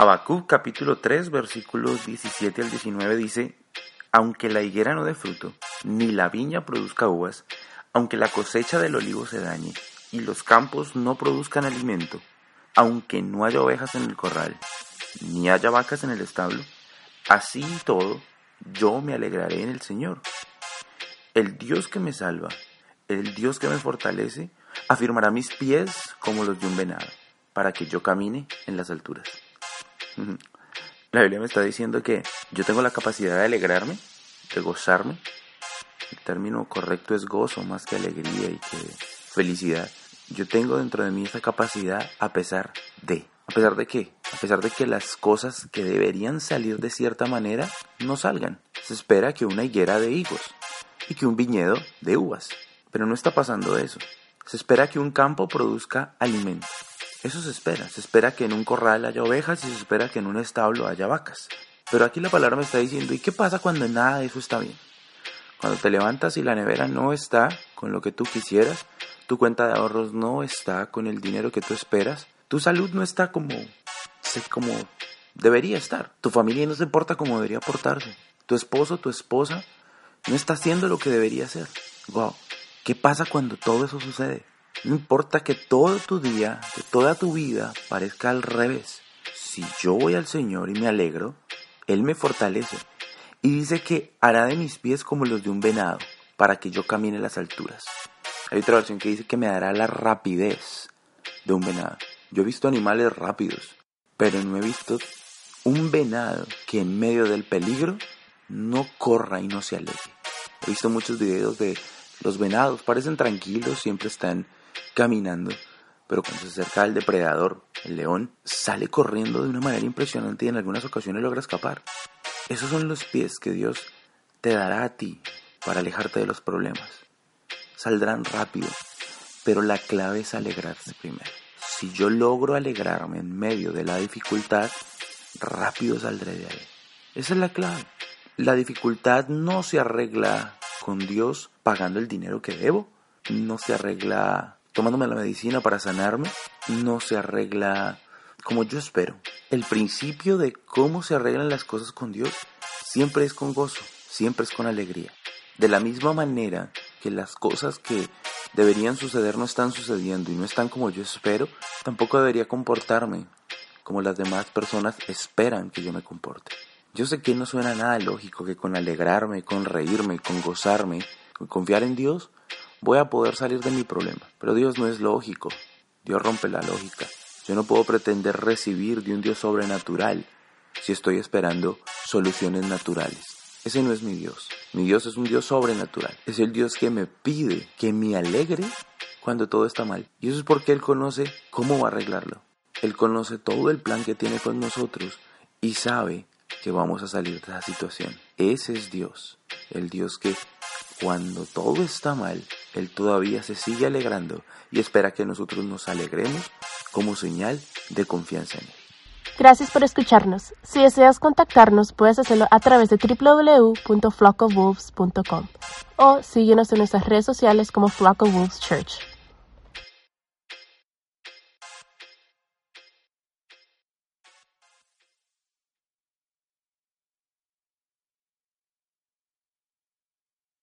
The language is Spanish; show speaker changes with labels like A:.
A: Habacuc capítulo 3 versículos 17 al 19 dice, Aunque la higuera no dé fruto, ni la viña produzca uvas, aunque la cosecha del olivo se dañe, y los campos no produzcan alimento, aunque no haya ovejas en el corral, ni haya vacas en el establo, así y todo, yo me alegraré en el Señor. El Dios que me salva, el Dios que me fortalece, afirmará mis pies como los de un venado, para que yo camine en las alturas. La Biblia me está diciendo que yo tengo la capacidad de alegrarme, de gozarme. El término correcto es gozo más que alegría y que felicidad. Yo tengo dentro de mí esa capacidad a pesar de. ¿A pesar de qué? A pesar de que las cosas que deberían salir de cierta manera no salgan. Se espera que una higuera de higos y que un viñedo de uvas. Pero no está pasando eso. Se espera que un campo produzca alimento. Eso se espera. Se espera que en un corral haya ovejas y se espera que en un establo haya vacas. Pero aquí la palabra me está diciendo, ¿y qué pasa cuando nada de eso está bien? Cuando te levantas y la nevera no está con lo que tú quisieras, tu cuenta de ahorros no está con el dinero que tú esperas, tu salud no está como, como debería estar, tu familia no se porta como debería portarse, tu esposo, tu esposa no está haciendo lo que debería hacer. Wow, ¿qué pasa cuando todo eso sucede? No importa que todo tu día, que toda tu vida parezca al revés. Si yo voy al Señor y me alegro, Él me fortalece y dice que hará de mis pies como los de un venado para que yo camine las alturas. Hay otra versión que dice que me dará la rapidez de un venado. Yo he visto animales rápidos, pero no he visto un venado que en medio del peligro no corra y no se aleje. He visto muchos videos de los venados, parecen tranquilos, siempre están caminando, pero cuando se acerca al depredador, el león, sale corriendo de una manera impresionante y en algunas ocasiones logra escapar. Esos son los pies que Dios te dará a ti para alejarte de los problemas. Saldrán rápido, pero la clave es alegrarse primero. Si yo logro alegrarme en medio de la dificultad, rápido saldré de ahí. Esa es la clave. La dificultad no se arregla con Dios pagando el dinero que debo, no se arregla tomándome la medicina para sanarme, no se arregla como yo espero. El principio de cómo se arreglan las cosas con Dios siempre es con gozo, siempre es con alegría. De la misma manera que las cosas que deberían suceder no están sucediendo y no están como yo espero, tampoco debería comportarme como las demás personas esperan que yo me comporte. Yo sé que no suena nada lógico que con alegrarme, con reírme, con gozarme, con confiar en Dios, voy a poder salir de mi problema. Pero Dios no es lógico. Dios rompe la lógica. Yo no puedo pretender recibir de un Dios sobrenatural si estoy esperando soluciones naturales. Ese no es mi Dios. Mi Dios es un Dios sobrenatural. Es el Dios que me pide que me alegre cuando todo está mal. Y eso es porque Él conoce cómo va a arreglarlo. Él conoce todo el plan que tiene con nosotros y sabe que vamos a salir de esa situación. Ese es Dios. El Dios que cuando todo está mal, Él todavía se sigue alegrando y espera que nosotros nos alegremos como señal de confianza en Él.
B: Gracias por escucharnos. Si deseas contactarnos, puedes hacerlo a través de www.flockofwolves.com o síguenos en nuestras redes sociales como Flock of Wolves Church.